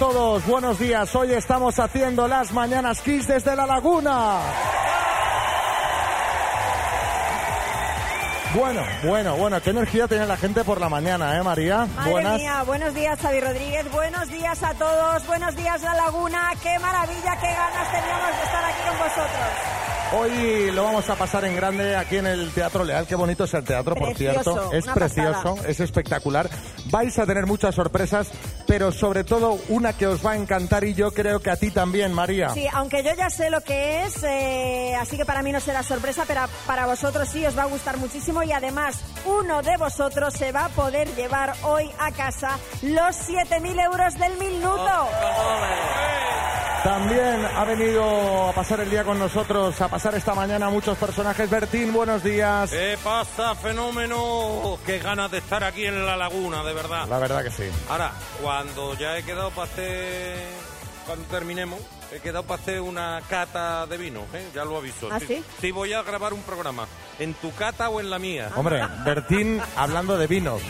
todos, buenos días. Hoy estamos haciendo las mañanas Kiss desde la laguna. Bueno, bueno, bueno, qué energía tiene la gente por la mañana, ¿eh, María? Madre Buenas. mía, buenos días Xavi Rodríguez, buenos días a todos, buenos días La Laguna, qué maravilla, qué ganas teníamos de estar aquí con vosotros. Hoy lo vamos a pasar en grande aquí en el Teatro Leal. Qué bonito es el teatro, por cierto. Es precioso, pasada. es espectacular. Vais a tener muchas sorpresas, pero sobre todo una que os va a encantar y yo creo que a ti también, María. Sí, aunque yo ya sé lo que es, eh, así que para mí no será sorpresa, pero para vosotros sí os va a gustar muchísimo y además uno de vosotros se va a poder llevar hoy a casa los 7.000 euros del minuto. También ha venido a pasar el día con nosotros, a pasar esta mañana muchos personajes. Bertín, buenos días. ¿Qué pasa, fenómeno? Qué ganas de estar aquí en la laguna, de verdad. La verdad que sí. Ahora, cuando ya he quedado para hacer. Cuando terminemos, he quedado para hacer una cata de vino, ¿eh? ya lo aviso. ¿Ah, sí? Sí, voy a grabar un programa. ¿En tu cata o en la mía? Hombre, Bertín hablando de vinos.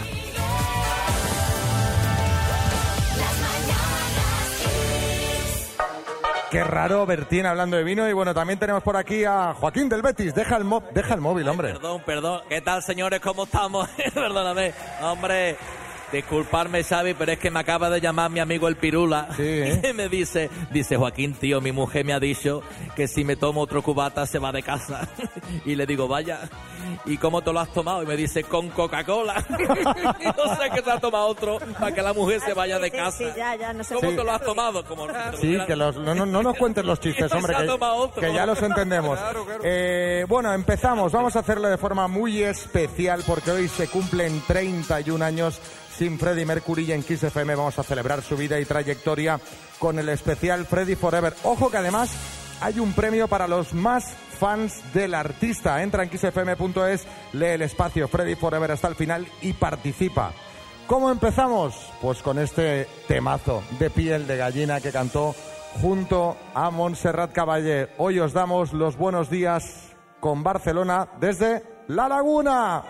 Qué raro Bertín hablando de vino y bueno, también tenemos por aquí a Joaquín del Betis. Deja el, mo- deja el móvil, hombre. Perdón, perdón. ¿Qué tal, señores? ¿Cómo estamos? Perdóname. Hombre, disculparme, Xavi, pero es que me acaba de llamar mi amigo el Pirula. Sí, ¿eh? Y me dice, dice, Joaquín, tío, mi mujer me ha dicho que si me tomo otro cubata se va de casa. Y le digo, vaya, ¿y cómo te lo has tomado? Y me dice, con Coca-Cola. Y no sé que se ha tomado otro para que la mujer se vaya de casa. sí, ya, ya, no sé ¿Cómo te lo has tomado? Como Sí, que los, no, no, no nos cuentes los chistes, hombre, que, tomado otro. que ya los entendemos. Claro, claro. Eh, bueno, empezamos. Vamos a hacerlo de forma muy especial porque hoy se cumplen 31 años sin Freddie Mercury y en Kiss FM vamos a celebrar su vida y trayectoria con el especial Freddie Forever. Ojo que además hay un premio para los más fans del artista. Entra en kissfm.es, lee el espacio Freddy Forever hasta el final y participa. ¿Cómo empezamos? Pues con este temazo de piel de gallina que cantó junto a Montserrat Caballé. Hoy os damos los buenos días con Barcelona desde La Laguna.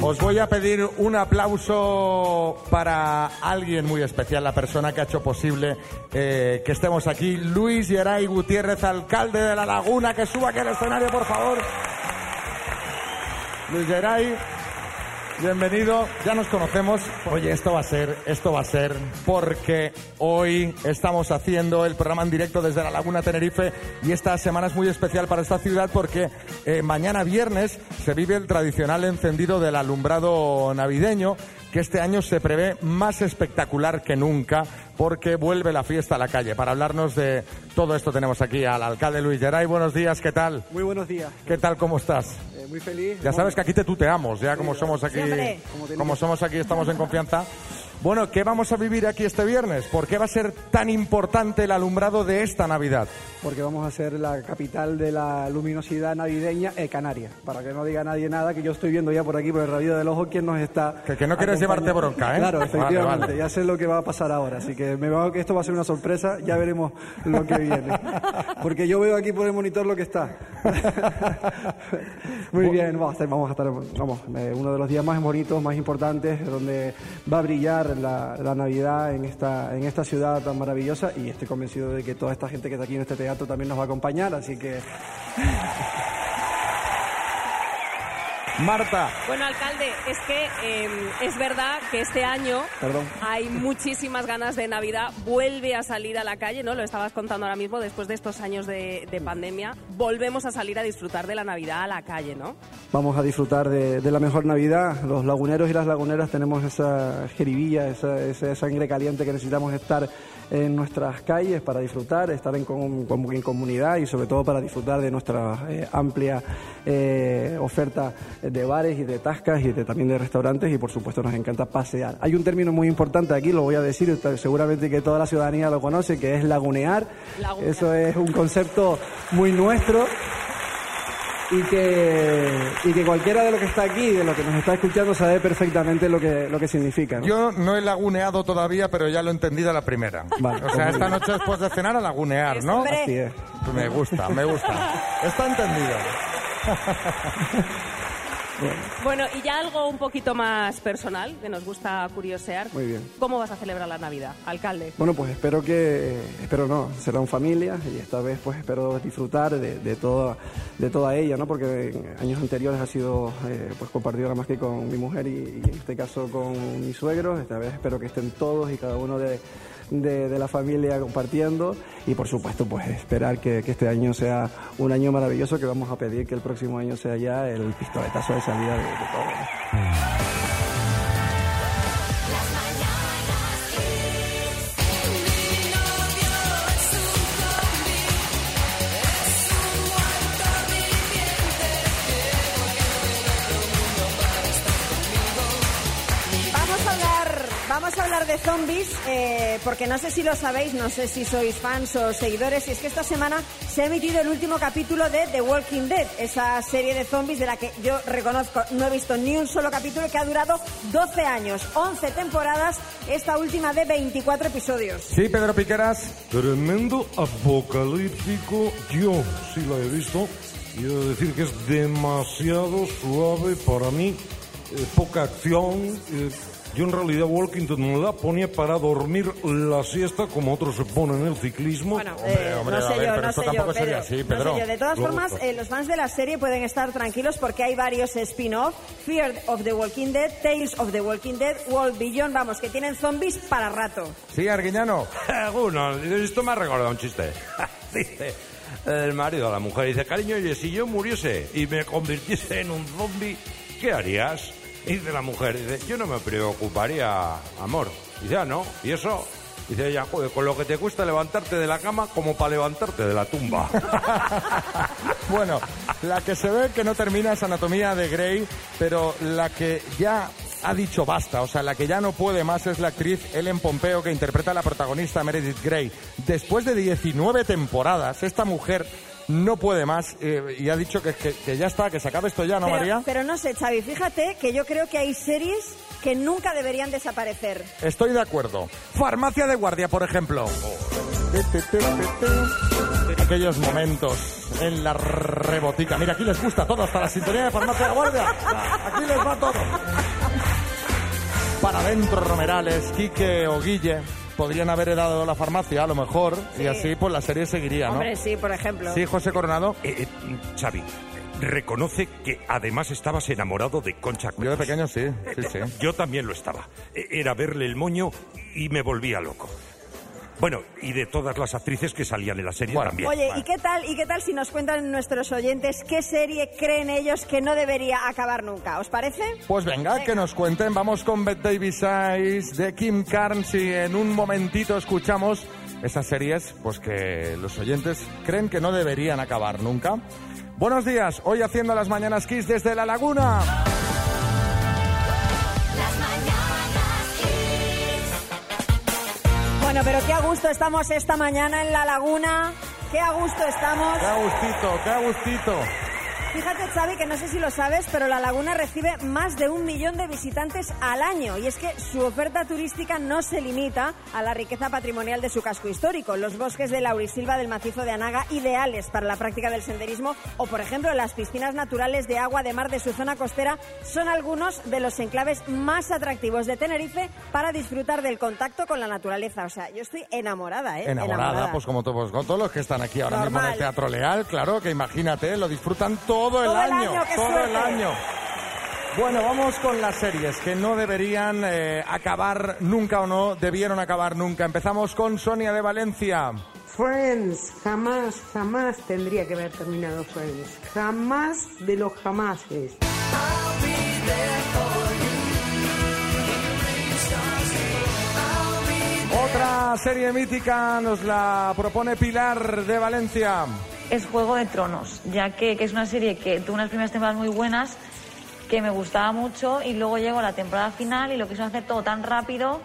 Os voy a pedir un aplauso para alguien muy especial, la persona que ha hecho posible eh, que estemos aquí. Luis Geray Gutiérrez, alcalde de La Laguna, que suba aquí al escenario, por favor. Luis Geray, bienvenido. Ya nos conocemos. Oye, esto va a ser, esto va a ser, porque hoy estamos haciendo el programa en directo desde La Laguna Tenerife y esta semana es muy especial para esta ciudad porque eh, mañana viernes se vive el tradicional encendido del alumbrado navideño que este año se prevé más espectacular que nunca porque vuelve la fiesta a la calle. Para hablarnos de todo esto tenemos aquí al alcalde Luis Geray. Buenos días, ¿qué tal? Muy buenos días, ¿Qué tal? ¿Cómo estás? Eh, muy feliz. Ya sabes que aquí te tuteamos, ya como somos aquí. Como somos aquí, estamos en confianza. Bueno, ¿qué vamos a vivir aquí este viernes? ¿Por qué va a ser tan importante el alumbrado de esta Navidad? Porque vamos a ser la capital de la luminosidad navideña, eh, Canarias. Para que no diga nadie nada, que yo estoy viendo ya por aquí, por el radio del ojo, quién nos está. Que- que no quieres llevarte bronca, ¿eh? Claro, efectivamente. vale. Ya sé lo que va a pasar ahora. Así que me veo que esto va a ser una sorpresa. Ya veremos lo que viene. Porque yo veo aquí por el monitor lo que está. Muy bien, vamos a estar, vamos a estar vamos, eh, uno de los días más bonitos, más importantes, donde va a brillar la, la Navidad en esta, en esta ciudad tan maravillosa y estoy convencido de que toda esta gente que está aquí en este teatro también nos va a acompañar, así que Marta, Bueno, alcalde, es que eh, es verdad que este año Perdón. hay muchísimas ganas de Navidad. Vuelve a salir a la calle, ¿no? Lo estabas contando ahora mismo, después de estos años de, de pandemia. Volvemos a salir a disfrutar de la Navidad a la calle, ¿no? vamos a disfrutar de, de la mejor Navidad. Los laguneros y las laguneras tenemos esa jeribilla, esa, esa sangre caliente que necesitamos estar en nuestras calles para disfrutar, estar en, com- en comunidad y sobre todo para disfrutar de nuestra eh, amplia eh, oferta de bares y de tascas y de, también de restaurantes y por supuesto nos encanta pasear. Hay un término muy importante aquí, lo voy a decir, seguramente que toda la ciudadanía lo conoce, que es lagunear. Lagunear. Eso es un concepto muy nuestro. Y que, y que cualquiera de lo que está aquí, de lo que nos está escuchando, sabe perfectamente lo que, lo que significa. ¿no? Yo no he laguneado todavía, pero ya lo he entendido a la primera. Vale. O sea, esta noche después de cenar a lagunear, ¿no? Así es. Me gusta, me gusta. Está entendido. Bueno, y ya algo un poquito más personal, que nos gusta curiosear. Muy bien. ¿Cómo vas a celebrar la Navidad, alcalde? Bueno, pues espero que, espero no, será en familia y esta vez pues espero disfrutar de, de toda, de toda ella, ¿no? Porque en años anteriores ha sido eh, pues compartido nada más que con mi mujer y, y en este caso con mis suegros. Esta vez espero que estén todos y cada uno de, de, la familia compartiendo y por supuesto pues esperar que, que este año sea un año maravilloso que vamos a pedir que el próximo año sea ya el pistoletazo de salida de, de todo. Zombies, eh, porque no sé si lo sabéis, no sé si sois fans o seguidores, y es que esta semana se ha emitido el último capítulo de The Walking Dead, esa serie de zombies de la que yo reconozco no he visto ni un solo capítulo que ha durado 12 años, 11 temporadas, esta última de 24 episodios. Sí, Pedro Piqueras. Tremendo apocalíptico. Yo sí la he visto. Y he de decir que es demasiado suave para mí. eh, poca acción. eh, yo en realidad Walking Dead me la ponía para dormir la siesta como otros se ponen en el ciclismo. Bueno, Hombre, eh, hombre, no sé ver, yo, pero no esto sé yo, sería Pedro. así, No Pedro. sé yo. De todas Luego formas, eh, los fans de la serie pueden estar tranquilos porque hay varios spin-off. Fear of the Walking Dead, Tales of the Walking Dead, World Beyond, vamos, que tienen zombies para rato. Sí, Arguiñano. Algunos, esto me ha recordado un chiste. dice el marido a la mujer, dice, cariño, oye, si yo muriese y me convirtiese en un zombie, ¿qué harías? Y dice la mujer, dice, yo no me preocuparía, amor. Dice, ah, no, ¿y eso? Dice ella, joder, con lo que te cuesta levantarte de la cama como para levantarte de la tumba. Bueno, la que se ve que no termina es Anatomía de Grey, pero la que ya ha dicho basta, o sea, la que ya no puede más es la actriz Ellen Pompeo que interpreta a la protagonista Meredith Grey. Después de 19 temporadas, esta mujer no puede más eh, y ha dicho que, que- que ya está, que se acabe esto ya, ¿no, pero, María? pero no sé, Xavi, fíjate que yo creo que hay series que nunca deberían desaparecer. Estoy de acuerdo. Farmacia de guardia, por ejemplo. Aquellos momentos en la rebotica. Mira, aquí les gusta todo, hasta la sintonía de Farmacia de guardia. Aquí les va todo. Para adentro, Romerales, Quique o Guille podrían haber dado la farmacia, a lo mejor, y Sí. así pues la serie seguiría, ¿no? Hombre, sí, por ejemplo. Sí, José Coronado. Eh, eh, Xavi, reconoce que además estabas enamorado de Concha Yo de pequeño sí, sí, sí. Yo también lo estaba. Eh, Era verle el moño y me volvía loco. Bueno, y de todas las actrices que salían en la serie Bueno. también. Oye, ¿y qué tal? ¿Y qué tal si nos cuentan nuestros oyentes qué serie creen ellos que no debería acabar nunca? ¿Os parece? Pues venga, que nos cuenten. Vamos con Beth Davis Eyes de Kim Carnes y en un momentito escuchamos esas series pues que los oyentes creen que no deberían acabar nunca. Buenos días, hoy haciendo las mañanas Kiss desde La Laguna. Pero qué a gusto estamos esta mañana en la laguna. Qué a gusto estamos. Qué gustito, qué gustito. Fíjate, Xavi, que no sé si lo sabes, pero La Laguna recibe más de un millón de visitantes al año. Y es que su oferta turística no se limita a la riqueza patrimonial de su casco histórico. Los bosques de Laurisilva del macizo de Anaga, ideales para la práctica del senderismo, o por ejemplo las piscinas naturales de agua de mar de su zona costera, son algunos de los enclaves más atractivos de Tenerife para disfrutar del contacto con la naturaleza. O sea, yo estoy enamorada, ¿eh? Enamorada, pues como todos, todos los que están aquí ahora mismo en el Teatro Leal, claro, que imagínate, lo disfrutan todo el Todo el año, todo el año. Bueno, vamos con las series que no deberían eh, acabar nunca o no debieron acabar nunca. Empezamos con Sonia de Valencia. Friends, jamás, jamás tendría que haber terminado Friends. Jamás de los jamases. Otra serie mítica nos la propone Pilar de Valencia. Es Juego de Tronos, ya que, que es una serie que tuvo unas primeras temporadas muy buenas, que me gustaba mucho y luego llegó la temporada final y lo quisieron hacer todo tan rápido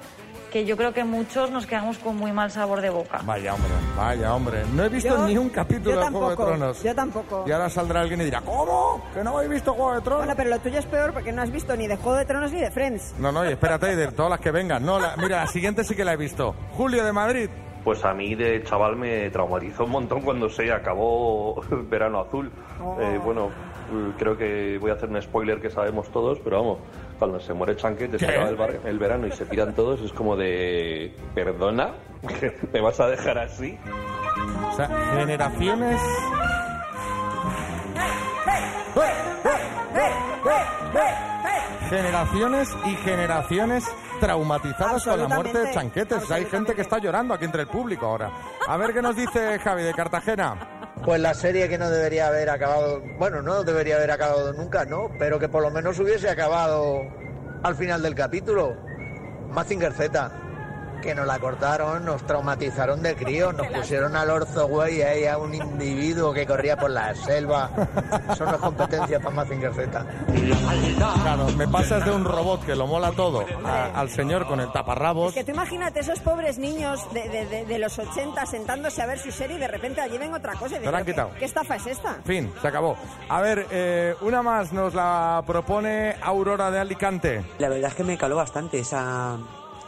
que yo creo que muchos nos quedamos con muy mal sabor de boca. Vaya hombre, vaya hombre. No he visto Yo- ni un capítulo yo de Juego de tampoco, Tronos. Yo tampoco. Y ahora saldrá alguien y dirá, ¿cómo? ¿Que no habéis visto Juego de Tronos? Bueno, pero lo tuyo es peor porque no has visto ni de Juego de Tronos ni de Friends. No, no, y espérate, y de todas las que vengan. No, la- mira, la siguiente sí que la he visto. Julio de Madrid. Pues a mí de chaval me traumatizó un montón cuando se acabó Verano Azul. Oh. Eh, bueno, creo que voy a hacer un spoiler que sabemos todos, pero vamos, cuando se muere Chanquete, se acaba el, bar- el verano y se tiran todos, es como de... ¿Perdona? ¿Me vas a dejar así? O sea, generaciones... Generaciones y generaciones traumatizadas con la muerte de Chanquetes. Hay gente que está llorando aquí entre el público ahora. A ver qué nos dice Javi de Cartagena. Pues la serie que no debería haber acabado, bueno, no debería haber acabado nunca, ¿no? Pero que por lo menos hubiese acabado al final del capítulo. Mazinger Z, que nos la cortaron, nos traumatizaron de crío, nos pusieron al orzo, güey, ahí a un individuo que corría por la selva. Eso no es competencia para Mazinger Z. Claro, me pasas de un robot que lo mola todo a- al señor con el taparrabos. Es que tú imagínate esos pobres niños de, de- de- de los 80 sentándose a ver su serie y de repente allí ven otra cosa. Y la han dicen, quitado. ¿qué, qué estafa es esta? Fin, se acabó. A ver, eh, una más nos la propone Aurora de Alicante. La verdad es que me caló bastante esa,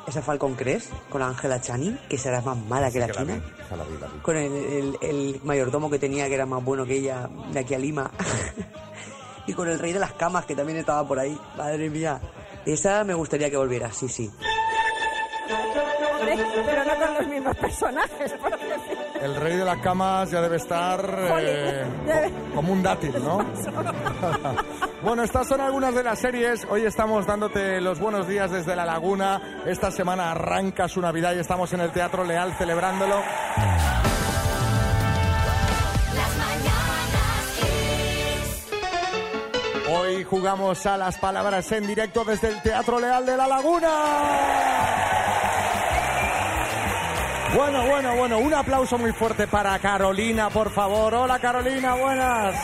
esa Falcon Crest con Ángela Channing, que será más mala que la china. Con el, el- el mayordomo que tenía, que era más bueno que ella, de aquí a Lima. y con el rey de las camas, que también estaba por ahí. Madre mía. Esa me gustaría que volviera, sí, sí. Pero no con los mismos personajes. porque. El rey de las camas ya debe estar eh, co- como un dátil, ¿no? bueno, estas son algunas de las series. Hoy estamos dándote los buenos días desde la laguna. Esta semana arranca su Navidad y estamos en el Teatro Leal celebrándolo. Hoy jugamos a las palabras en directo desde el Teatro Leal de la Laguna. Bueno, bueno, bueno, un aplauso muy fuerte para Carolina, por favor. Hola Carolina, buenas.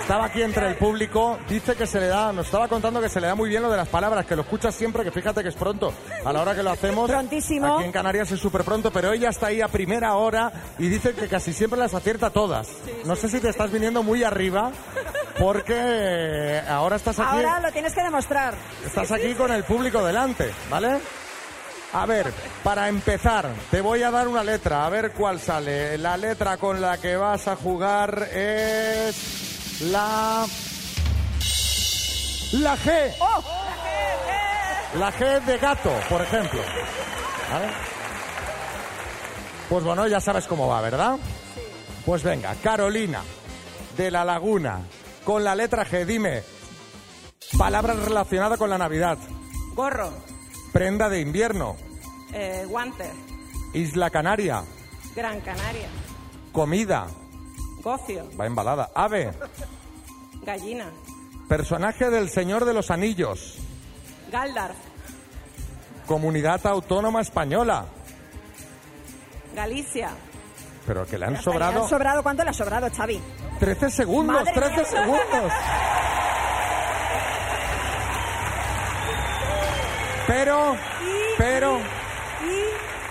Estaba aquí entre el público, dice que se le da, nos estaba contando que se le da muy bien lo de las palabras, que lo escuchas siempre, que fíjate que es pronto. A la hora que lo hacemos, Prontísimo. aquí en Canarias es súper pronto, pero ella está ahí a primera hora y dice que casi siempre las acierta todas. No sé si te estás viniendo muy arriba, porque ahora estás aquí. Ahora lo tienes que demostrar. Estás aquí con el público delante, ¿vale? A ver, para empezar, te voy a dar una letra, a ver cuál sale. La letra con la que vas a jugar es la... La G. La G de gato, por ejemplo. ¿Vale? Pues bueno, ya sabes cómo va, ¿verdad? Pues venga, Carolina, de la Laguna, con la letra G, dime, palabras relacionadas con la Navidad. Gorro, Prenda de invierno. eh, guante, Isla Canaria. Gran Canaria, Comida. gocio, Va embalada. Ave. gallina, Personaje del Señor de los Anillos. Galdar, Comunidad Autónoma Española. Galicia, Pero que le han ¿Le sobrado han sobrado? ¿Cuánto le ha sobrado, Xavi? 13 segundos. Madre 13 mía. segundos. Pero, pero,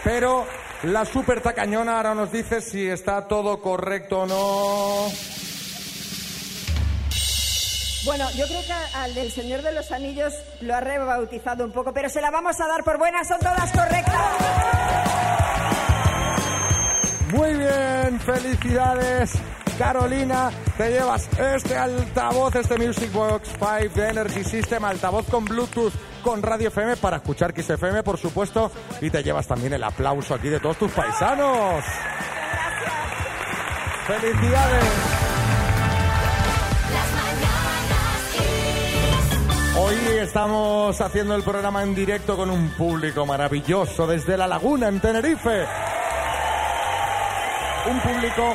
pero la super tacañona ahora nos dice si está todo correcto o no. Bueno, yo creo que al del Señor de los Anillos lo ha rebautizado un poco, pero se la vamos a dar por buenas, son todas correctas. Muy bien, felicidades. Carolina, te llevas este altavoz, este Music Box 5 de Energy System, altavoz con Bluetooth, con Radio FM para escuchar Kiss FM, por supuesto, y te llevas también el aplauso aquí de todos tus paisanos. ¡Felicidades! Hoy estamos haciendo el programa en directo con un público maravilloso desde La Laguna, en Tenerife. Un público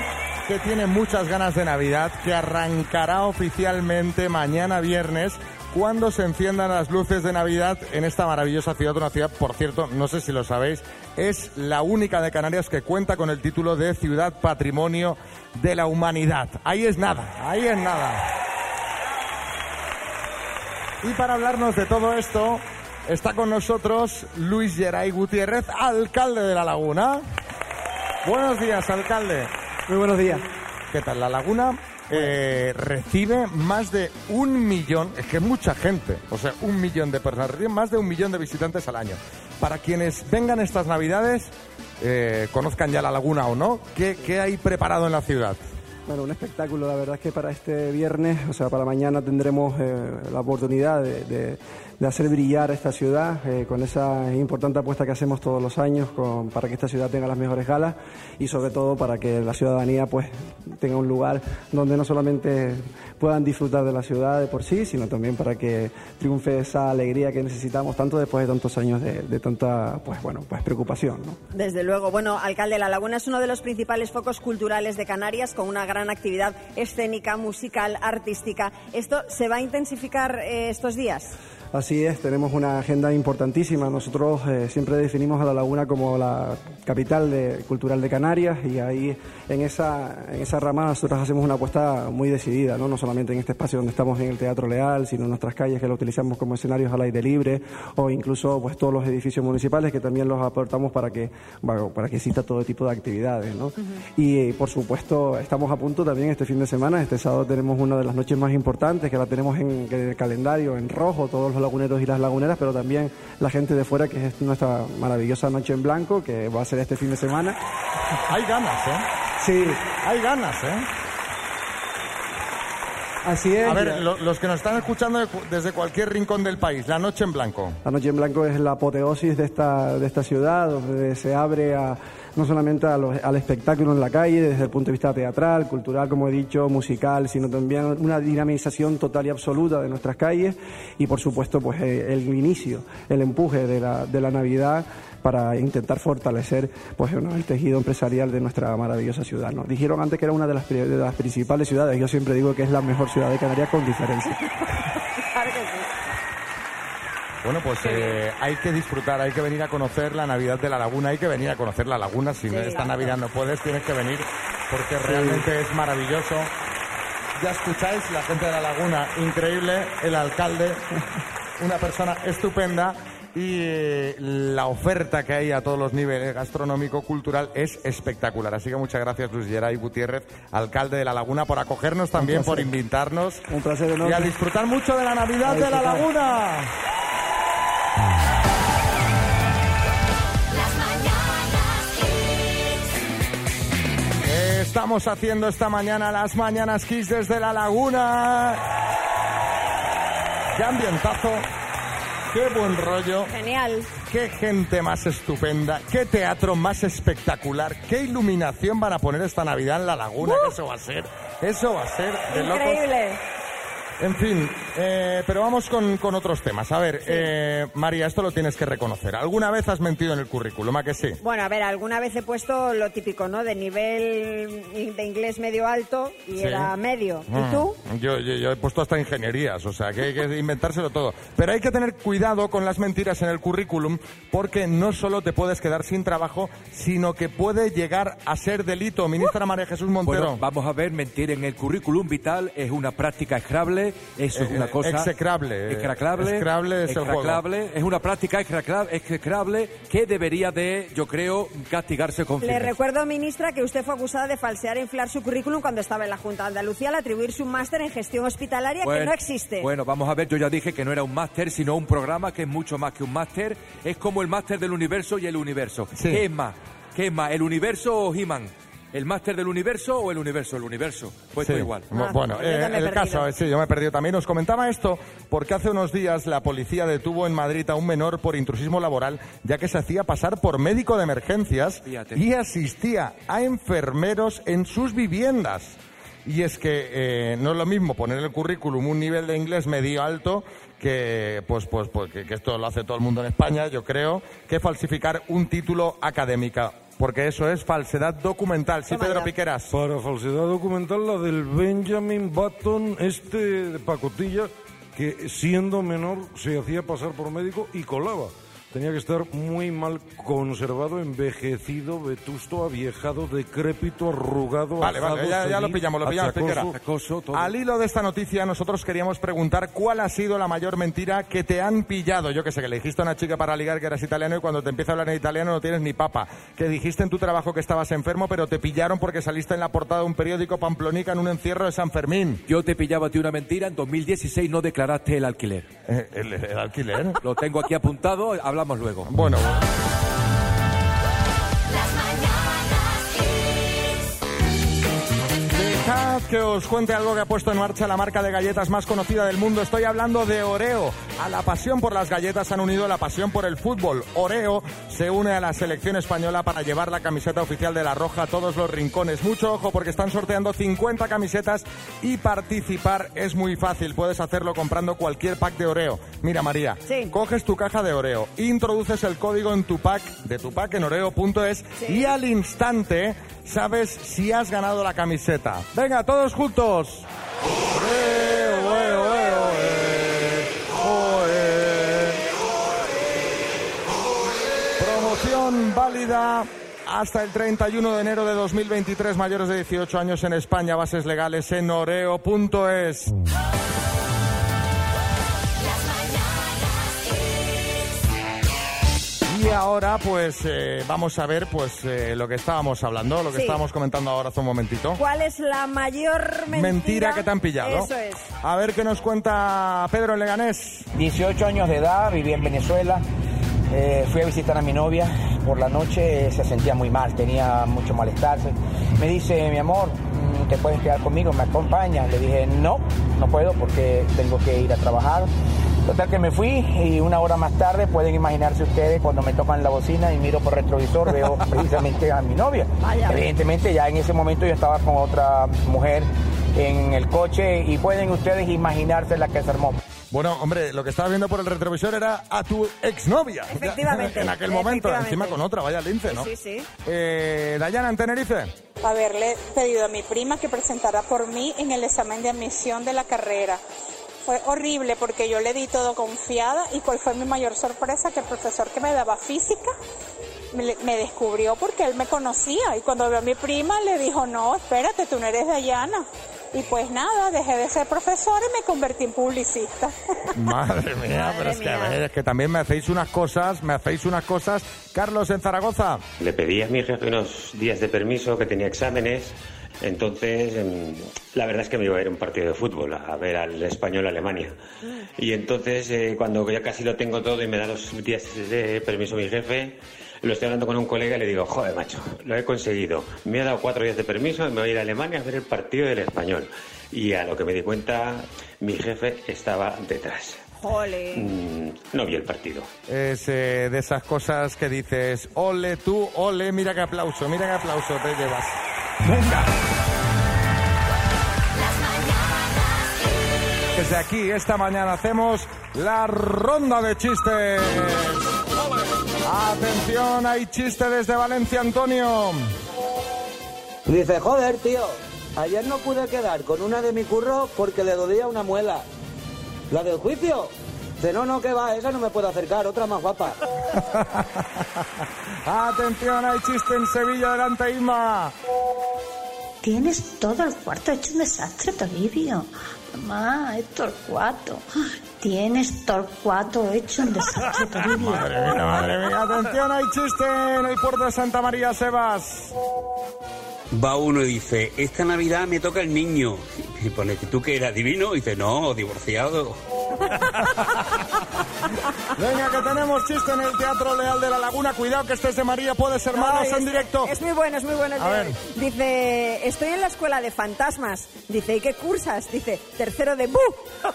que tiene muchas ganas de Navidad, que arrancará oficialmente mañana viernes cuando se enciendan las luces de Navidad en esta maravillosa ciudad. Una ciudad, por cierto, no sé si lo sabéis, es la única de Canarias que cuenta con el título de Ciudad Patrimonio de la Humanidad. Ahí es nada, ahí es nada. Y para hablarnos de todo esto, Está con nosotros Luis Geray Gutiérrez, alcalde de La Laguna. Buenos días, alcalde. Muy buenos días. ¿Qué tal? La Laguna eh, recibe más de un millón, es que mucha gente, o sea, un millón de personas, recibe más de un millón de visitantes al año. Para quienes vengan estas Navidades, eh, conozcan ya La Laguna o no, ¿qué, qué hay preparado en la ciudad? Bueno, un espectáculo, la verdad es que para este viernes, o sea, para mañana tendremos eh, la oportunidad de, hacer brillar esta ciudad eh, con esa importante apuesta que hacemos todos los años para que esta ciudad tenga las mejores galas y sobre todo para que la ciudadanía pues tenga un lugar donde no solamente puedan disfrutar de la ciudad de por sí, sino también para que triunfe esa alegría que necesitamos tanto después de tantos años de, tanta pues bueno pues preocupación. Desde luego. Bueno, alcalde, La Laguna es uno de los principales focos culturales de Canarias con una gran actividad escénica, musical, artística. ¿Esto se va a intensificar eh, estos días? Así es, tenemos una agenda importantísima. Nosotros eh, siempre definimos a La Laguna como la capital de- cultural de Canarias y ahí en esa, en esa rama nosotros hacemos una apuesta muy decidida, ¿no? no solamente en este espacio donde estamos en el Teatro Leal, sino en nuestras calles que lo utilizamos como escenarios al aire libre o incluso pues todos los edificios municipales que también los aportamos para que, bueno, para que exista todo tipo de actividades. ¿no? Y eh, por supuesto estamos a punto también este fin de semana, este sábado tenemos una de las noches más importantes que la tenemos en, en el calendario en rojo, todos los laguneros y las laguneras, pero también la gente de fuera que es nuestra maravillosa noche en blanco que va a ser este fin de semana. Hay ganas, ¿eh? Sí. Hay ganas, ¿eh? Así es. A ver, lo- los que nos están escuchando de cu- desde cualquier rincón del país, la noche en blanco. La Noche en Blanco es la apoteosis de esta, de esta ciudad, donde se abre a, no solamente a al espectáculo en la calle, desde el punto de vista teatral, cultural, como he dicho, musical, sino también una dinamización total y absoluta de nuestras calles y, por supuesto, pues eh, el inicio, el empuje de la, de la Navidad para intentar fortalecer pues, el tejido empresarial de nuestra maravillosa ciudad. ¿no? Dijeron antes que era una de las, de las principales ciudades, yo siempre digo que es la mejor ciudad de Canarias con diferencia. Bueno, pues eh, hay que disfrutar, hay que venir a conocer la Navidad de la Laguna, hay que venir a conocer la Laguna. Si no Sí, esta. Navidad no puedes, tienes que venir porque realmente es maravilloso. Ya escucháis, la gente de la Laguna, increíble, el alcalde, una persona estupenda y eh, la oferta que hay a todos los niveles gastronómico, cultural, es espectacular. Así que muchas gracias, Luis Geray Gutiérrez, alcalde de la Laguna, por acogernos también, por invitarnos. Un placer Y enorme. a disfrutar mucho de la Navidad de la. Laguna. Estamos haciendo esta mañana las Mañanas Kiss desde la Laguna. ¡Qué ambientazo! ¡Qué buen rollo! Genial. ¡Qué gente más estupenda! ¡Qué teatro más espectacular! ¡Qué iluminación van a poner esta Navidad en la Laguna! que eso va a ser, eso va a ser de locos. En fin, eh, pero vamos con, con otros temas. A ver, eh, María, esto lo tienes que reconocer. ¿Alguna vez has mentido en el currículum? ¿A que sí? Bueno, a ver, alguna vez he puesto lo típico, ¿no? De nivel de inglés medio alto y Sí. era medio. Mm. ¿Y tú? Yo, yo, yo he puesto hasta ingenierías, o sea, que hay que inventárselo todo. Pero hay que tener cuidado con las mentiras en el currículum porque no solo te puedes quedar sin trabajo, sino que puede llegar a ser delito. Ministra María Jesús Montero. Bueno, vamos a ver, mentir en el currículum vital es una práctica execrable, eso es Eh, una cosa... execrable. Execrable. Execrable es el juego. execrable, es una práctica execra- execrable que debería de, yo creo, castigarse con Le recuerdo, ministra, que usted fue acusada de falsear e inflar su currículum cuando estaba en la Junta de Andalucía al atribuirse un máster en gestión hospitalaria que no existe. Bueno, vamos a ver, yo ya dije que no era un máster, sino un programa que es mucho más que un máster. Es como el máster del universo y el universo. ¿Qué es más? ¿Qué es más? ¿El universo o He-Man? ¿El máster del universo o el universo? El universo. Pues Sí. todo igual. Bu- Bueno, eh, el caso, sí, yo me he perdido también. Os comentaba esto porque hace unos días la policía detuvo en Madrid a un menor por intrusismo laboral, ya que se hacía pasar por médico de emergencias Fíjate. y asistía a enfermeros en sus viviendas. Y es que eh, no es lo mismo poner en el currículum un nivel de inglés medio alto que pues pues, pues que, que esto lo hace todo el mundo en España, yo creo, que falsificar un título académico, porque eso es falsedad documental. Sí, Pedro Piqueras. Para falsedad documental, la del Benjamin Button, este de pacotilla, que siendo menor se hacía pasar por médico y colaba. Tenía que estar muy mal conservado, envejecido, vetusto, aviejado, decrépito, arrugado. Vale, vale, ya, ya lo pillamos, lo pillamos. Acoso, todo. Al hilo de esta noticia, nosotros queríamos preguntar cuál ha sido la mayor mentira que te han pillado. Yo que sé, que le dijiste a una chica para ligar que eras italiano y cuando te empieza a hablar en italiano no tienes ni papa. Que dijiste en tu trabajo que estabas enfermo, pero te pillaron porque saliste en la portada de un periódico Pamplonica en un encierro de San Fermín. Yo te pillaba a ti una mentira, en 2016 no declaraste el alquiler. Eh, ¿El, el alquiler? Lo tengo aquí apuntado, hablamos luego. Bueno, que os cuente algo que ha puesto en marcha la marca de galletas más conocida del mundo. Estoy hablando de Oreo. A la pasión por las galletas han unido la pasión por el fútbol. Oreo se une a la selección española para llevar la camiseta oficial de la Roja a todos los rincones. Mucho ojo porque están sorteando 50 camisetas y participar es muy fácil. Puedes hacerlo comprando cualquier pack de Oreo. Mira María, coges tu caja de Oreo, introduces el código en tu pack de tu pack en oreo.es y al instante sabes si has ganado la camiseta. Venga, todos juntos. Promoción válida hasta el 31 de enero de 2023, mayores de 18 años en España, bases legales en oreo.es. Y ahora, pues, eh, vamos a ver, pues, eh, lo que estábamos hablando, lo que Sí. estábamos comentando ahora hace un momentito. ¿Cuál es la mayor mentira? Mentira que te han pillado. Eso es. A ver qué nos cuenta Pedro en Leganés. 18 años de edad, viví en Venezuela. Eh, fui a visitar a mi novia. Por la noche eh, se sentía muy mal, tenía mucho malestar. Me dice, mi amor, mm, ¿te puedes quedar conmigo? ¿Me acompañas? Le dije, no, no puedo porque tengo que ir a trabajar. Total que me fui y una hora más tarde pueden imaginarse ustedes cuando me tocan la bocina y miro por retrovisor veo precisamente a mi novia. Vaya. Evidentemente ya en ese momento yo estaba con otra mujer en el coche y pueden ustedes imaginarse la que se armó. Bueno, hombre, lo que estaba viendo por el retrovisor era a tu exnovia. Efectivamente, en aquel momento, encima con otra, vaya lince, ¿no? Sí, sí. Eh, Dayana, en Tenerife. haberle pedido a mi prima que presentara por mí en el examen de admisión de la carrera. Fue horrible porque yo le di todo confiada y cuál fue mi mayor sorpresa que el profesor que me daba física me, me descubrió porque él me conocía y cuando vio a mi prima le dijo, no, espérate, tú no eres Dayana. Y pues nada, dejé de ser profesora y me convertí en publicista. Madre mía, pero es que, a ver, es que también me hacéis unas cosas, me hacéis unas cosas. Carlos, en Zaragoza. Le pedí a mi jefe unos días de permiso, que tenía exámenes. Entonces, em, la verdad es que me iba a ir a un partido de fútbol, a ver al español Alemania. Y entonces, eh, cuando ya casi lo tengo todo y me da los días de permiso mi jefe, lo estoy hablando con un colega y le digo, joder, macho, lo he conseguido. Me ha dado cuatro días de permiso y me voy a ir a Alemania a ver el partido del español. Y a lo que me di cuenta, mi jefe estaba detrás. Jole. Mm, no vi el partido. Es eh, de esas cosas que dices, ole tú, ole, mira qué aplauso, mira qué aplauso te llevas. Venga. Desde aquí, esta mañana hacemos la ronda de chistes. Atención, hay chiste desde Valencia, Antonio. Dice, joder, tío, ayer no pude quedar con una de mi curro porque le dolía una muela. ¿La del juicio? Dice, no, no, que va, esa no me puedo acercar, otra más guapa. Atención, hay chiste en Sevilla, delante Isma. Tienes todo el cuarto hecho un desastre, Toribio. Mamá, es Torcuato. Tienes Torcuato hecho un desastre, Toribio. Madre mía, madre mía. Atención, hay chiste en el puerto de Santa María, Sebas. Va uno y dice, esta Navidad me toca el niño. Y pone, ¿tú que eras divino? Y dice, no, divorciado. Venga, que tenemos chiste en el Teatro Leal de la Laguna. Cuidado que este es de María, puede ser Ay, en directo. Es muy bueno, es muy bueno. A ver. Dice, estoy en la escuela de fantasmas. Dice, ¿y qué cursas? Dice, tercero de bu.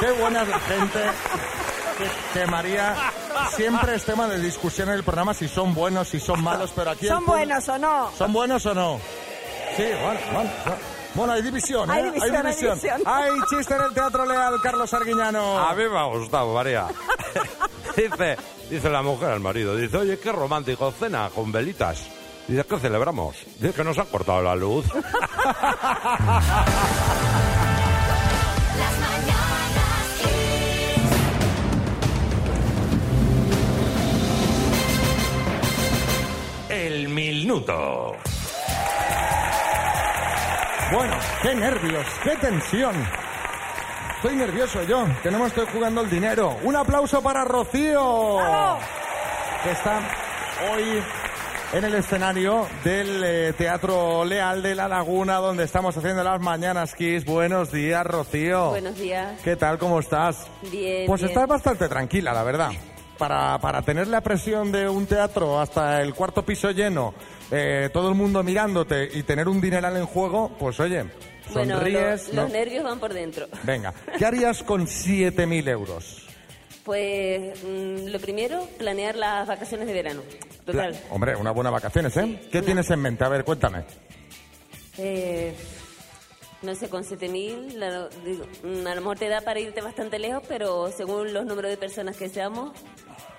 Qué buena es la gente. Que, que María siempre es tema de discusión en el programa si son buenos, si son malos, pero aquí... ¿Son buenos o no? ¿Son buenos o no? Sí, bueno, bueno. bueno. Bueno, hay división, ¿eh? hay, división hay chiste en el Teatro Leal, Carlos Arguiñano. A mí me ha gustado, María. dice, dice la mujer al marido, dice, oye, qué romántico, cena con velitas. Dice, ¿qué celebramos? Dice que nos han cortado la luz. El minuto. Bueno, qué nervios, qué tensión. Estoy nervioso yo, que no me estoy jugando el dinero. Un aplauso para Rocío, que está hoy en el escenario del eh, Teatro Leal de La Laguna, donde estamos haciendo las Mañanas Kiss. Buenos días, Rocío. Buenos días. ¿Qué tal? ¿Cómo estás? Bien. Pues bien. estás bastante tranquila, la verdad. Para, para tener la presión de un teatro hasta el cuarto piso lleno, eh, todo el mundo mirándote y tener un dineral en juego, pues oye, Bueno, sonríes. lo- ¿no? los nervios van por dentro. Venga, ¿qué harías con 7.000 euros? Pues mm, lo primero, planear las vacaciones de verano. Total. Pla- Hombre, unas buenas vacaciones, ¿eh? ¿Qué tienes en mente? A ver, cuéntame. Eh, no sé, con 7.000, la- digo, mm, a lo mejor te da para irte bastante lejos, pero según los números de personas que seamos,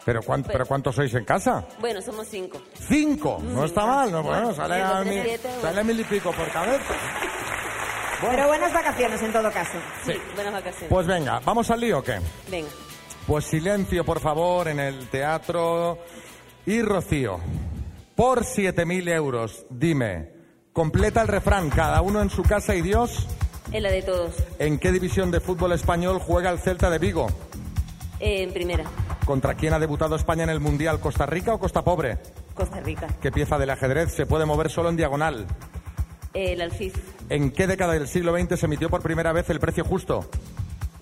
¿Pero, cuán- ¿pero cuántos sois en casa? bueno, somos cinco. ¡Cinco! No está mal, no, bueno, sale a, mil, siete, sale a mil y pico por cabeza. Pero buenas vacaciones en todo caso. Sí, buenas vacaciones. Pues venga, ¿vamos al lío o qué? Venga. Pues silencio, por favor, en el teatro. Y Rocío, por 7.000 euros, dime, completa el refrán, cada uno en su casa y Dios. Es la de todos. ¿En qué división de fútbol español juega el Celta de Vigo? Eh, en primera, ¿Contra quién ha debutado España en el Mundial? ¿Costa Rica o Costa Pobre? Costa Rica. ¿Qué pieza del ajedrez se puede mover solo en diagonal? El Alfiz. ¿En qué década del siglo XX se emitió por primera vez el precio justo?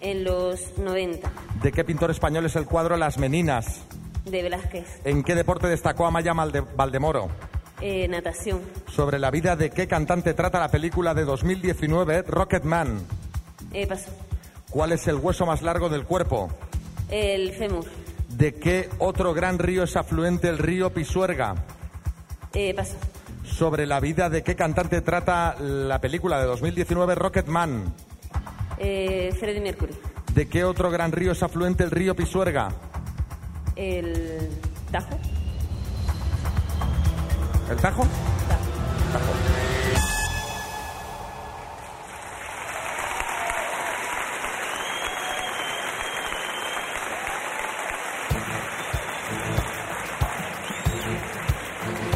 En los 90, ¿De qué pintor español es el cuadro Las Meninas? de Velázquez. ¿En qué deporte destacó Amaya Malde- Valdemoro? Eh, natación. ¿Sobre la vida de qué cantante trata la película de 2019 Rocketman? Eh, paso. ¿Cuál es el hueso más largo del cuerpo? El fémur. ¿De qué otro gran río es afluente el río Pisuerga? Eh, paso. ¿Sobre la vida de qué cantante trata la película de 2019 Rocketman? Eh, Freddie Mercury. ¿De qué otro gran río es afluente el río Pisuerga? El Tajo. ¿El Tajo?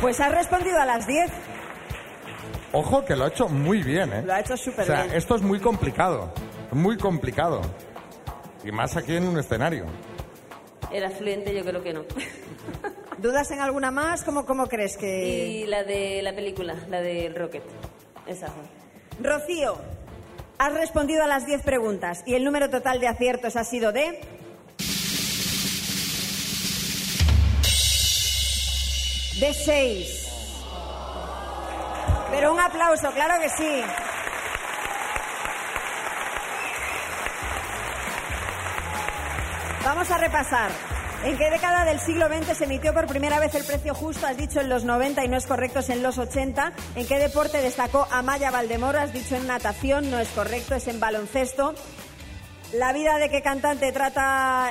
Pues has respondido a las 10. Ojo que lo ha hecho muy bien, ¿eh? Lo ha hecho súper O sea, bien. esto es muy complicado, muy complicado. Y más aquí en un escenario. Era fluente, yo creo que no. ¿Dudas en alguna más? ¿Cómo, cómo crees que...? Y la de la película, la del Rocket. Esa. Rocío, has respondido a las 10 preguntas y el número total de aciertos ha sido de... De 6. Pero un aplauso, claro que sí. Vamos a repasar. ¿En qué década del siglo XX se emitió por primera vez el precio justo? Has dicho en los 90 y no es correcto, es en los 80. ¿En qué deporte destacó Amaya Valdemoro? Has dicho en natación, no es correcto, es en baloncesto. La vida de qué cantante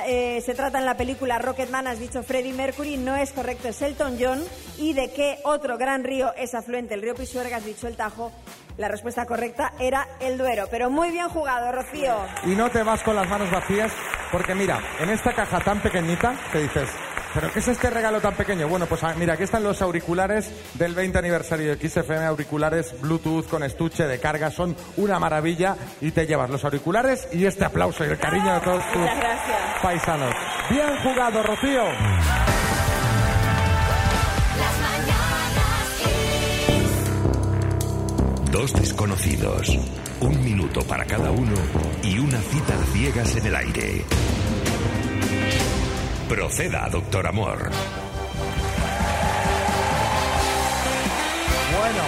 eh, se trata en la película Rocketman, has dicho Freddie Mercury, no es correcto, es Elton John. ¿Y de qué otro gran río es afluente el río Pisuerga? Has dicho el Tajo. La respuesta correcta era el Duero. Pero muy bien jugado, Rocío. Y no te vas con las manos vacías, porque mira, en esta caja tan pequeñita, te dices, ¿pero qué es este regalo tan pequeño? Bueno, pues ah, mira, aquí están los auriculares del 20 aniversario de XFM, auriculares Bluetooth con estuche de carga, son una maravilla y te llevas los auriculares y este aplauso y el cariño de todos tus paisanos. Bien jugado, Rocío. Dos desconocidos, un minuto para cada uno y una cita a ciegas en el aire. Proceda, doctor Amor. Bueno,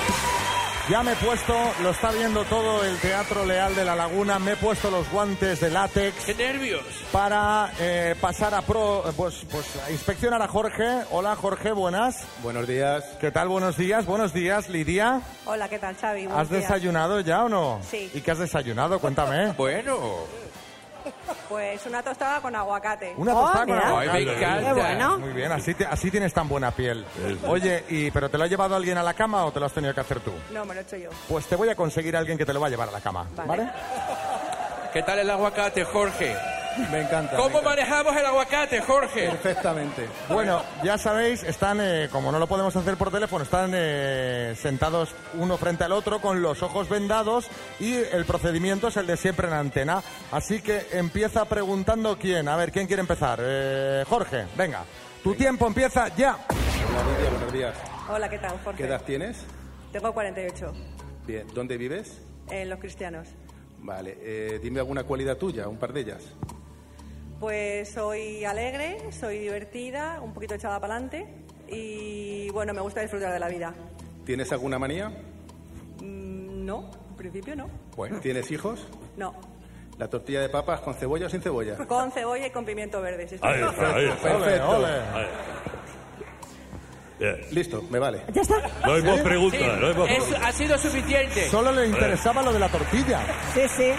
ya me he puesto, lo está viendo todo el Teatro Leal de la Laguna, me he puesto los guantes de látex. ¡Qué nervios! Para eh, pasar a pro, pues, pues a inspeccionar a Jorge. Hola Jorge, buenas. Buenos días. ¿Qué tal? Buenos días. Buenos días, Lidia. Hola, ¿qué tal, Xavi? ¿Has días. desayunado ya o no? Sí. ¿Y qué has desayunado? Cuéntame. Bueno. Pues una tostada con aguacate. Una tostada con mira. aguacate. Ay, me encanta. Qué bueno. Muy bien, así, te- así tienes tan buena piel. Oye, ¿y, ¿pero te lo ha llevado alguien a la cama o te lo has tenido que hacer tú? No, me lo he hecho yo. Pues te voy a conseguir a alguien que te lo va a llevar a la cama, ¿vale? Vale. ¿Qué tal el aguacate, Jorge? Me encanta. ¿Cómo manejamos el aguacate, Jorge? Perfectamente. Bueno, ya sabéis, están, eh, como no lo podemos hacer por teléfono, están eh, sentados uno frente al otro con los ojos vendados y el procedimiento es el de siempre en antena. Así que empieza preguntando quién. A ver, ¿quién quiere empezar? Eh, Jorge, venga. Tu tiempo empieza ya. Hola Lidia, buenos días. Hola, ¿qué tal, Jorge? ¿Qué edad tienes? Tengo 48, Bien. ¿Dónde vives? en Los Cristianos. Vale. eh, dime alguna cualidad tuya, un par de ellas. Pues soy alegre, soy divertida, un poquito echada para adelante y, bueno, me gusta disfrutar de la vida. ¿Tienes alguna manía? Mm, No, en principio no. Bueno. ¿Tienes hijos? No, ¿La tortilla de papas con cebolla o sin cebolla? con cebolla y con pimiento verde. sí. Ahí está, ahí está. Perfecto. Ole, ole. Listo, me vale. ¿Ya está? No hay más preguntas, Sí, no hay más es- ha sido suficiente. Solo le interesaba lo de la tortilla. Sí, sí.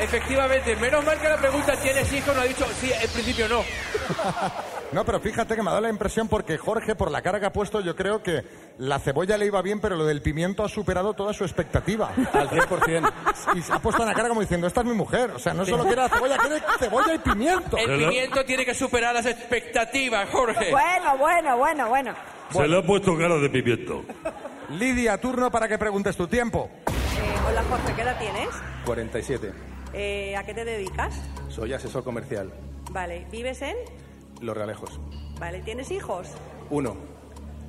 Efectivamente, menos mal que la pregunta ¿tienes hijos? No ha dicho, sí, en principio no. No, pero fíjate que me ha dado la impresión porque Jorge, por la cara que ha puesto, yo creo que la cebolla le iba bien, pero lo del pimiento ha superado toda su expectativa. Al 100%. Y se ha puesto en la cara como diciendo, esta es mi mujer. O sea, no solo quiere la cebolla, quiere cebolla y pimiento. El pimiento tiene que superar las expectativas, Jorge. Bueno, bueno, bueno, bueno. Se le ha puesto cara de pimiento. Lidia, turno para que preguntes tu tiempo. Eh, hola, Jorge, ¿qué edad tienes? 47. Eh, ¿A qué te dedicas? Soy asesor comercial. Vale, ¿vives en? Los Realejos. Vale, ¿tienes hijos? Uno,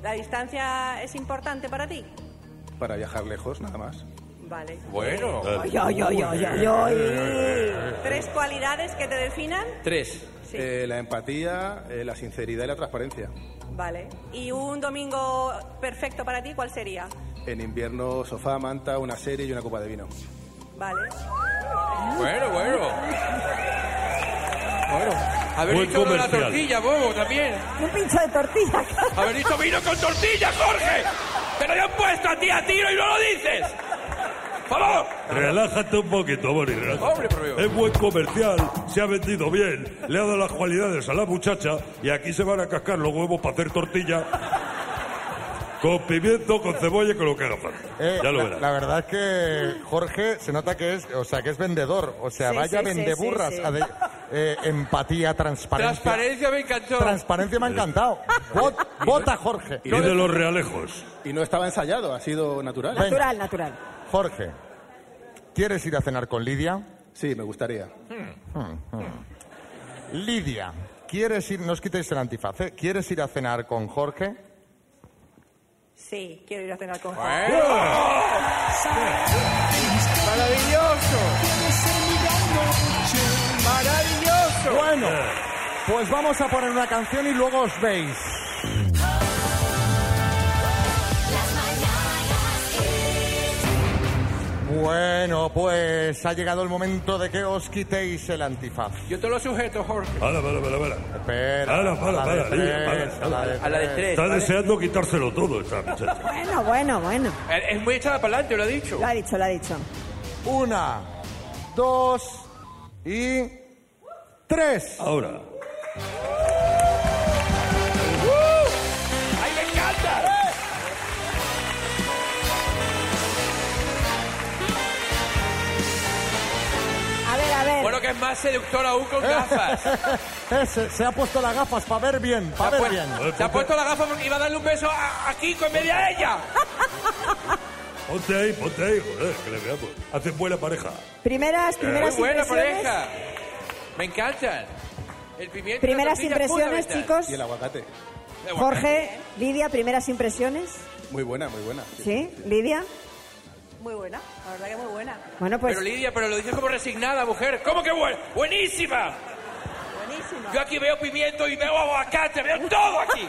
¿La distancia es importante para ti? para viajar lejos, nada más. Vale. Bueno. Ay, ay, ay, ay, ay, ay. ¿Tres cualidades que te definan? Tres. Sí. Eh, la empatía, eh, la sinceridad y la transparencia. Vale. ¿Y un domingo perfecto para ti cuál sería? En invierno, sofá, manta, una serie y una copa de vino. Vale. Bueno, bueno. Bueno. Haber Buen dicho lo de la comercial. tortilla, bobo, también. Un pincho de tortilla. Haber dicho vino con tortilla, Jorge. Te lo habían puesto a ti a tiro y no lo dices. ¡Por favor! Relájate un poquito, Boni. Hombre. Es buen comercial, se ha vendido bien, le ha dado las cualidades a la muchacha y aquí se van a cascar los huevos para hacer tortilla con pimiento, con cebolla y con lo que haga falta. Eh, ya lo la, verás. la verdad es que Jorge se nota que es, o sea, que es vendedor. O sea, Sí, vaya sí, vendeburras. sí, sí. a de- eh, empatía, transparencia. Transparencia me encantó. Transparencia me ha encantado. Vot- vota Jorge. Y de los realejos. Y no estaba ensayado, ha sido natural. Natural, natural. Jorge, ¿quieres ir a cenar con Lidia? Sí, me gustaría. Hmm, hmm. Lidia, ¿quieres ir, no os quitéis el antifaz, ¿eh? ¿quieres ir a cenar con Jorge? Sí, quiero ir a cenar con Bueno. Maravilloso. Maravilloso. Bueno, pues vamos a poner una canción y luego os veis. Bueno, pues ha llegado el momento de que os quitéis el antifaz. Yo te lo sujeto, Jorge. Para, para, para, para. Espera, Para, para, a la de para, Lidia, tres, para, a la de A la de tres, Está ¿vale? deseando quitárselo todo esta muchacha. Bueno, bueno, bueno. Es muy echada para adelante, lo ha dicho. Lo ha dicho, lo ha dicho. Una, dos y tres. Ahora. Que es más seductor aún con gafas. Ese, se ha puesto las gafas para ver bien, Se para ha, ver puesto, bien. se ha puesto la gafa porque iba a darle un beso a, a Kiko en vez de a ella. Ponte ahí, ponte ahí, joder, que le veamos. Hacen buena pareja. Primeras, primeras Muy buena impresiones. pareja. Me encantan. El pimiento. Primeras la tortilla es impresiones, chicos. Y el aguacate. Jorge, Lidia, primeras impresiones. Muy buena, muy buena. ¿Sí? Lidia. Muy buena, la verdad que muy buena. Bueno, pues Pero Lidia, pero lo dices como resignada, mujer. ¿Cómo que buena? ¡Buenísima! Buenísima. Yo aquí veo pimiento y veo aguacate, veo todo aquí.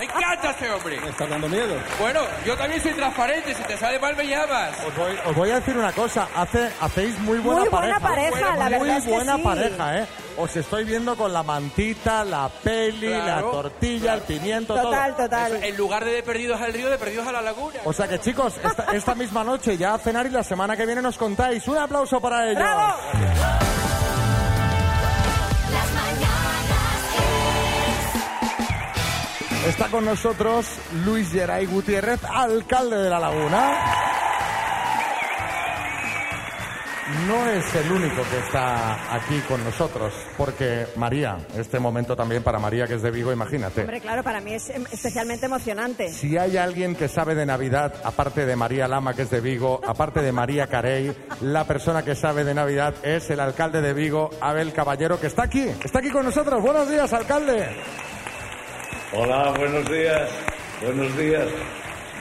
Me encanta este hombre. Me está dando miedo. Bueno, yo también soy transparente. Si te sale mal, me llamas. Os voy, os voy a decir una cosa, hace, hacéis muy buena Muy buena pareja. pareja, la muy verdad es que buena sí. pareja, ¿eh? Os estoy viendo con la mantita, la peli, la Claro. tortilla, el pimiento, total, todo. total. En lugar de de perdidos al río, de perdidos a la laguna. O sea que chicos, esta, esta misma noche ya a cenar y la semana que viene nos contáis. Un aplauso para ellos. Está con nosotros Luis Geray Gutiérrez, alcalde de La Laguna. No es el único que está aquí con nosotros, porque María, este momento también para María que es de Vigo, imagínate. Hombre, claro, para mí es em, especialmente emocionante. Si hay alguien que sabe de Navidad, aparte de María Lama, que es de Vigo, aparte de María Carey, la persona que sabe de Navidad es el alcalde de Vigo, Abel Caballero, que está aquí, está aquí con nosotros. Buenos días, alcalde. Hola, buenos días. Buenos días.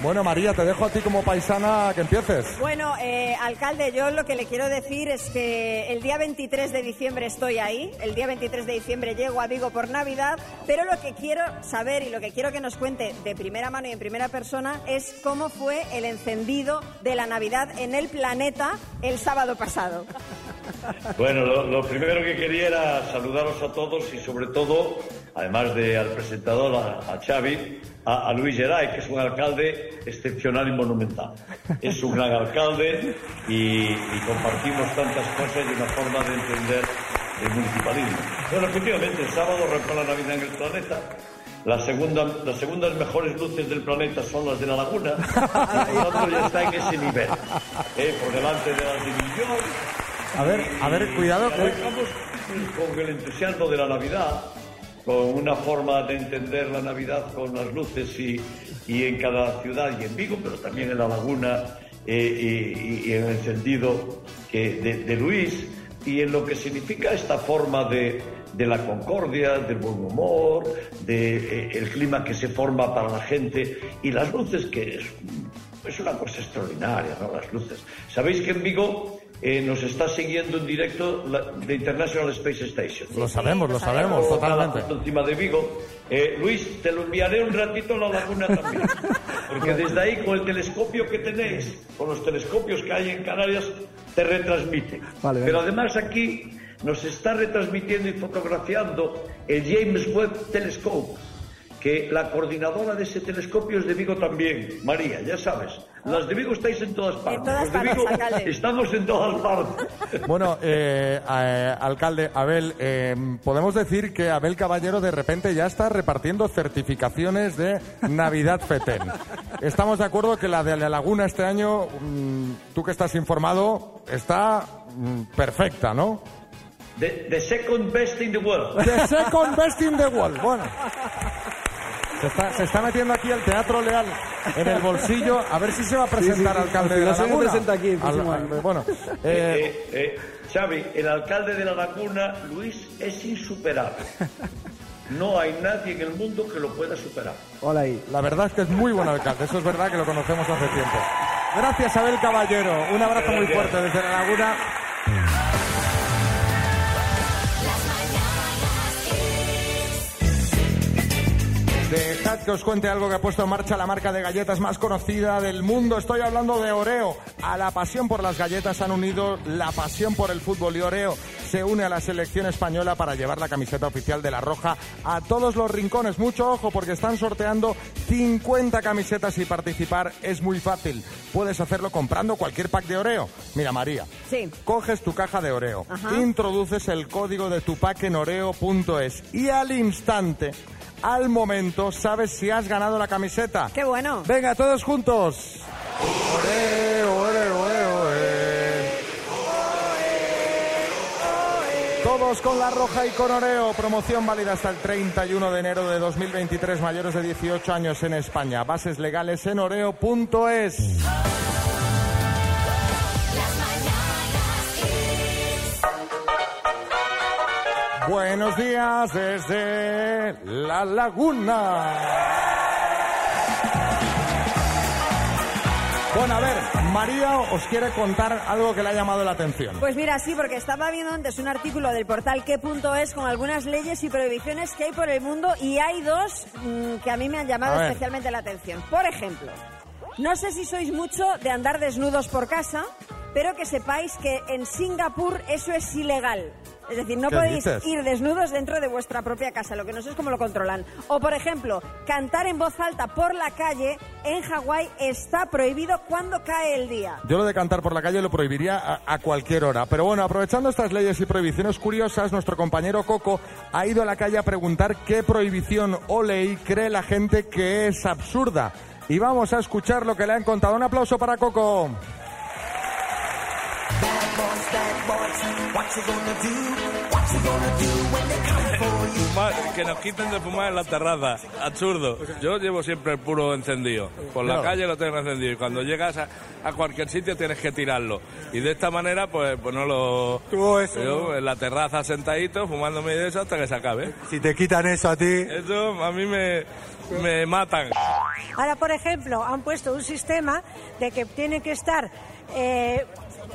Bueno, María, te dejo a ti como paisana que empieces. Bueno, eh, alcalde, yo lo que le quiero decir es que el día 23 de diciembre estoy ahí, el día 23 de diciembre llego a Vigo por Navidad, pero lo que quiero saber y lo que quiero que nos cuente de primera mano y en primera persona es cómo fue el encendido de la Navidad en el planeta el sábado pasado. Bueno, lo, lo primero que quería era saludaros a todos y sobre todo, además de al presentador, a, a Xavi, a, Luis Geray, que es un alcalde excepcional y monumental. Es un gran alcalde y, compartimos tantas cosas y una forma de entender el municipalismo. Bueno, efectivamente, el sábado arrancó la Navidad en el planeta. La segunda, las segundas mejores luces del planeta son las de la laguna. Y por tanto ya está en ese nivel. Eh, por delante de las divisiones. A ver, a ver, cuidado. Y arrancamos con el entusiasmo de la Navidad, con una forma de entender la Navidad con las luces y, y en cada ciudad y en Vigo, pero también en la laguna eh, y, y en el sentido que de, de Luis y en lo que significa esta forma de, de la concordia, del buen humor, de eh, clima que se forma para la gente y las luces que es, es una cosa extraordinaria, ¿no? Las luces. Sabéis que en Vigo eh, nos está siguiendo en directo la, de International Space Station. Lo sabemos, lo sabemos, totalmente. Encima de Vigo. Eh, Luis, te lo enviaré un ratito a la laguna también. Porque desde ahí, con el telescopio que tenéis, con los telescopios que hay en Canarias, te retransmite. Vale, Pero además aquí nos está retransmitiendo y fotografiando el James Webb Telescope, que la coordinadora de ese telescopio es de Vigo también, María, ya sabes. Las de Vigo estáis en todas partes. todas Los de partes, Vigo alcalde. estamos en todas partes. Bueno, eh, eh, alcalde, Abel, eh, podemos decir que Abel Caballero de repente ya está repartiendo certificaciones de Navidad Fetén. Estamos de acuerdo que la de la Laguna este año, mm, tú que estás informado, está mm, perfecta, ¿no? The, the second best in the world. The second best in the world. Bueno. Se está, se está metiendo aquí el Teatro Leal en el bolsillo. A ver si se va a presentar Sí, sí, sí. alcalde Al de la final se Laguna. presenta aquí Al- año. bueno, eh, Eh, eh, Xavi, el alcalde de la laguna, Luis, es insuperable. No hay nadie en el mundo que lo pueda superar. Hola ahí. La verdad es que es muy buen alcalde, eso es verdad que lo conocemos hace tiempo. Gracias, Abel Caballero. Un abrazo muy fuerte desde la laguna. Que os cuente algo que ha puesto en marcha la marca de galletas más conocida del mundo. Estoy hablando de Oreo. A la pasión por las galletas han unido la pasión por el fútbol y Oreo se une a la selección española para llevar la camiseta oficial de la Roja a todos los rincones. Mucho ojo porque están sorteando 50 camisetas y participar es muy fácil. Puedes hacerlo comprando cualquier pack de Oreo. Mira, María. Sí. Coges tu caja de Oreo, Ajá. introduces el código de tu pack en oreo.es y al instante, al momento, sabes si has ganado la camiseta. ¡Qué bueno! Venga, todos juntos. Oreo, oreo, oreo, oreo. Todos con la roja y con Oreo. Promoción válida hasta el 31 de enero de 2023. Mayores de 18 años en España. Bases legales en oreo.es. Buenos días desde La Laguna. Bueno, a ver, María os quiere contar algo que le ha llamado la atención. Pues mira, sí, porque estaba viendo antes un artículo del portal que.es con algunas leyes y prohibiciones que hay por el mundo y hay dos mm, que a mí me han llamado especialmente la atención. Por ejemplo, no sé si sois mucho de andar desnudos por casa, pero que sepáis que en Singapur eso es ilegal. Es decir, no ¿Qué podéis dices? ir desnudos dentro de vuestra propia casa, lo que no sé es cómo lo controlan. O, por ejemplo, cantar en voz alta por la calle en Hawái está prohibido cuando cae el día. Yo lo de cantar por la calle lo prohibiría a, a cualquier hora. Pero bueno, aprovechando estas leyes y prohibiciones curiosas, nuestro compañero Coco ha ido a la calle a preguntar qué prohibición o ley cree la gente que es absurda. Y vamos a escuchar lo que le han contado. Un aplauso para Coco. Fumar, que nos quiten de fumar en la terraza. Absurdo. Yo llevo siempre el puro encendido. Por la calle lo tengo encendido. Y cuando llegas a, a cualquier sitio tienes que tirarlo. Y de esta manera, pues, pues no lo. eso, Yo ¿no? en la terraza sentadito, fumándome de eso hasta que se acabe. Si te quitan eso a ti, Eso a mí me, me matan. Ahora, por ejemplo, han puesto un sistema de que tiene que estar eh,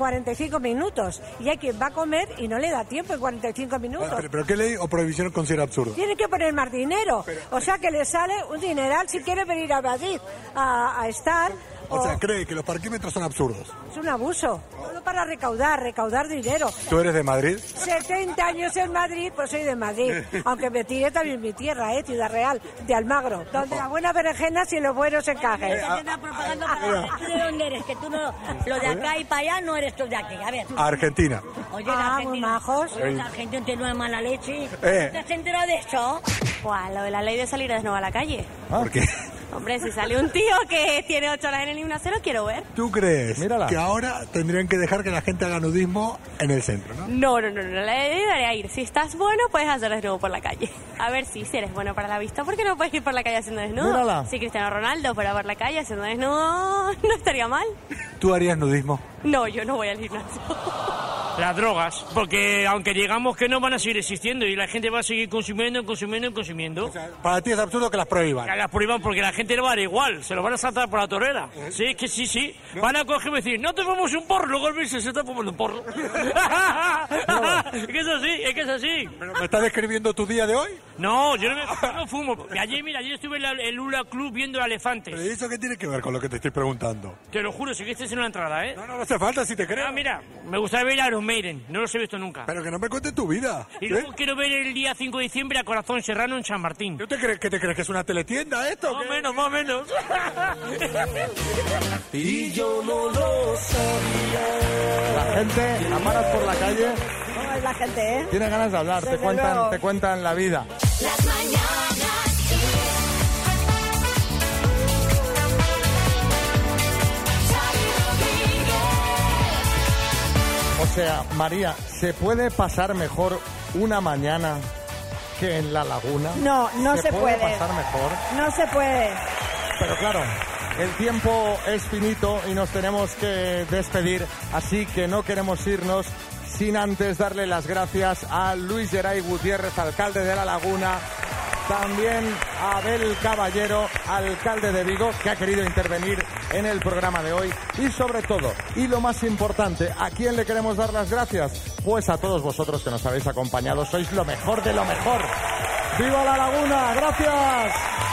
45 minutos y hay quien va a comer y no le da tiempo en 45 minutos. pero, pero ¿qué ley o prohibición considera absurdo? Tiene que poner más dinero. O sea que le sale un dineral si quiere venir a Madrid a, a estar. O sea, cree que los parquímetros son absurdos. es un abuso. Solo para recaudar, recaudar dinero. ¿Tú eres de Madrid? 70 años en Madrid, pues soy de Madrid. Aunque me tiré también mi tierra, ¿eh? Ciudad Real, de Almagro. Donde las buenas berenjenas y los buenos encajes. ¿Tú de dónde eres? Que tú no, lo de acá y para allá no eres tú de aquí. A ver. Argentina. Oye, Ah, la muy Argentina. majos. Oye, la Argentina tiene una mala leche. Eh. ¿Te has enterado de eso? Buah, lo de la ley de salir desnudo a la calle. ¿Por qué? Hombre, si sale un tío que tiene 8 horas en el gimnasio, lo quiero ver. ¿Tú crees Mírala. que ahora tendrían que dejar que la gente haga nudismo en el centro, no? No, no, no, no, la ley debería ir. Si estás bueno, puedes hacer desnudo por la calle. A ver si, si eres bueno para la vista, ¿por qué no puedes ir por la calle haciendo desnudo? Mírala. Si Cristiano Ronaldo fuera por la calle haciendo desnudo, no estaría mal. ¿Tú harías nudismo? No, yo no voy al gimnasio. Las drogas, porque aunque digamos que no van a seguir existiendo y la gente va a seguir consumiendo, consumiendo, consumiendo. Para ti es absurdo que las prohíban. Que las prohíban porque la gente va a dar igual, se lo van a saltar por la torera. Sí, es que sí, sí. Van a coger y decir, no te fumamos un porro, luego el bicho se está fumando un porro. es que es así, es que es así. ¿Me estás describiendo tu día de hoy? No, yo no, me, yo no fumo. Ayer, mira, ayer estuve en el Lula Club viendo elefantes. ¿Pero eso qué tiene que ver con lo que te estoy preguntando? Te lo juro, si que en una entrada, ¿eh? No, no, no hace falta si te creo. Ah, mira, me gustaría ver a Iron Maiden, no los he visto nunca. Pero que no me cuentes tu vida. Y ¿eh? luego quiero ver el día 5 de diciembre a Corazón Serrano en San Martín. ¿Tú te crees que te crees que es una teletienda esto? Más o menos, más o menos. Y yo no lo sabía. La gente, amaras por la calle, ¿Cómo es la gente, eh? tiene ganas de hablar, te cuentan, luego. te cuentan la vida. Las mañanas O sea, María, ¿se puede pasar mejor una mañana que en la laguna? No, no se, puede. puede. pasar mejor. No se puede. Pero claro, el tiempo es finito y nos tenemos que despedir, así que no queremos irnos sin antes darle las gracias a Luis Geray Gutiérrez, alcalde de La Laguna, también Abel Caballero, alcalde de Vigo, que ha querido intervenir en el programa de hoy. Y sobre todo, y lo más importante, ¿a quién le queremos dar las gracias? Pues a todos vosotros que nos habéis acompañado. Sois lo mejor de lo mejor. ¡Viva La Laguna! ¡Gracias!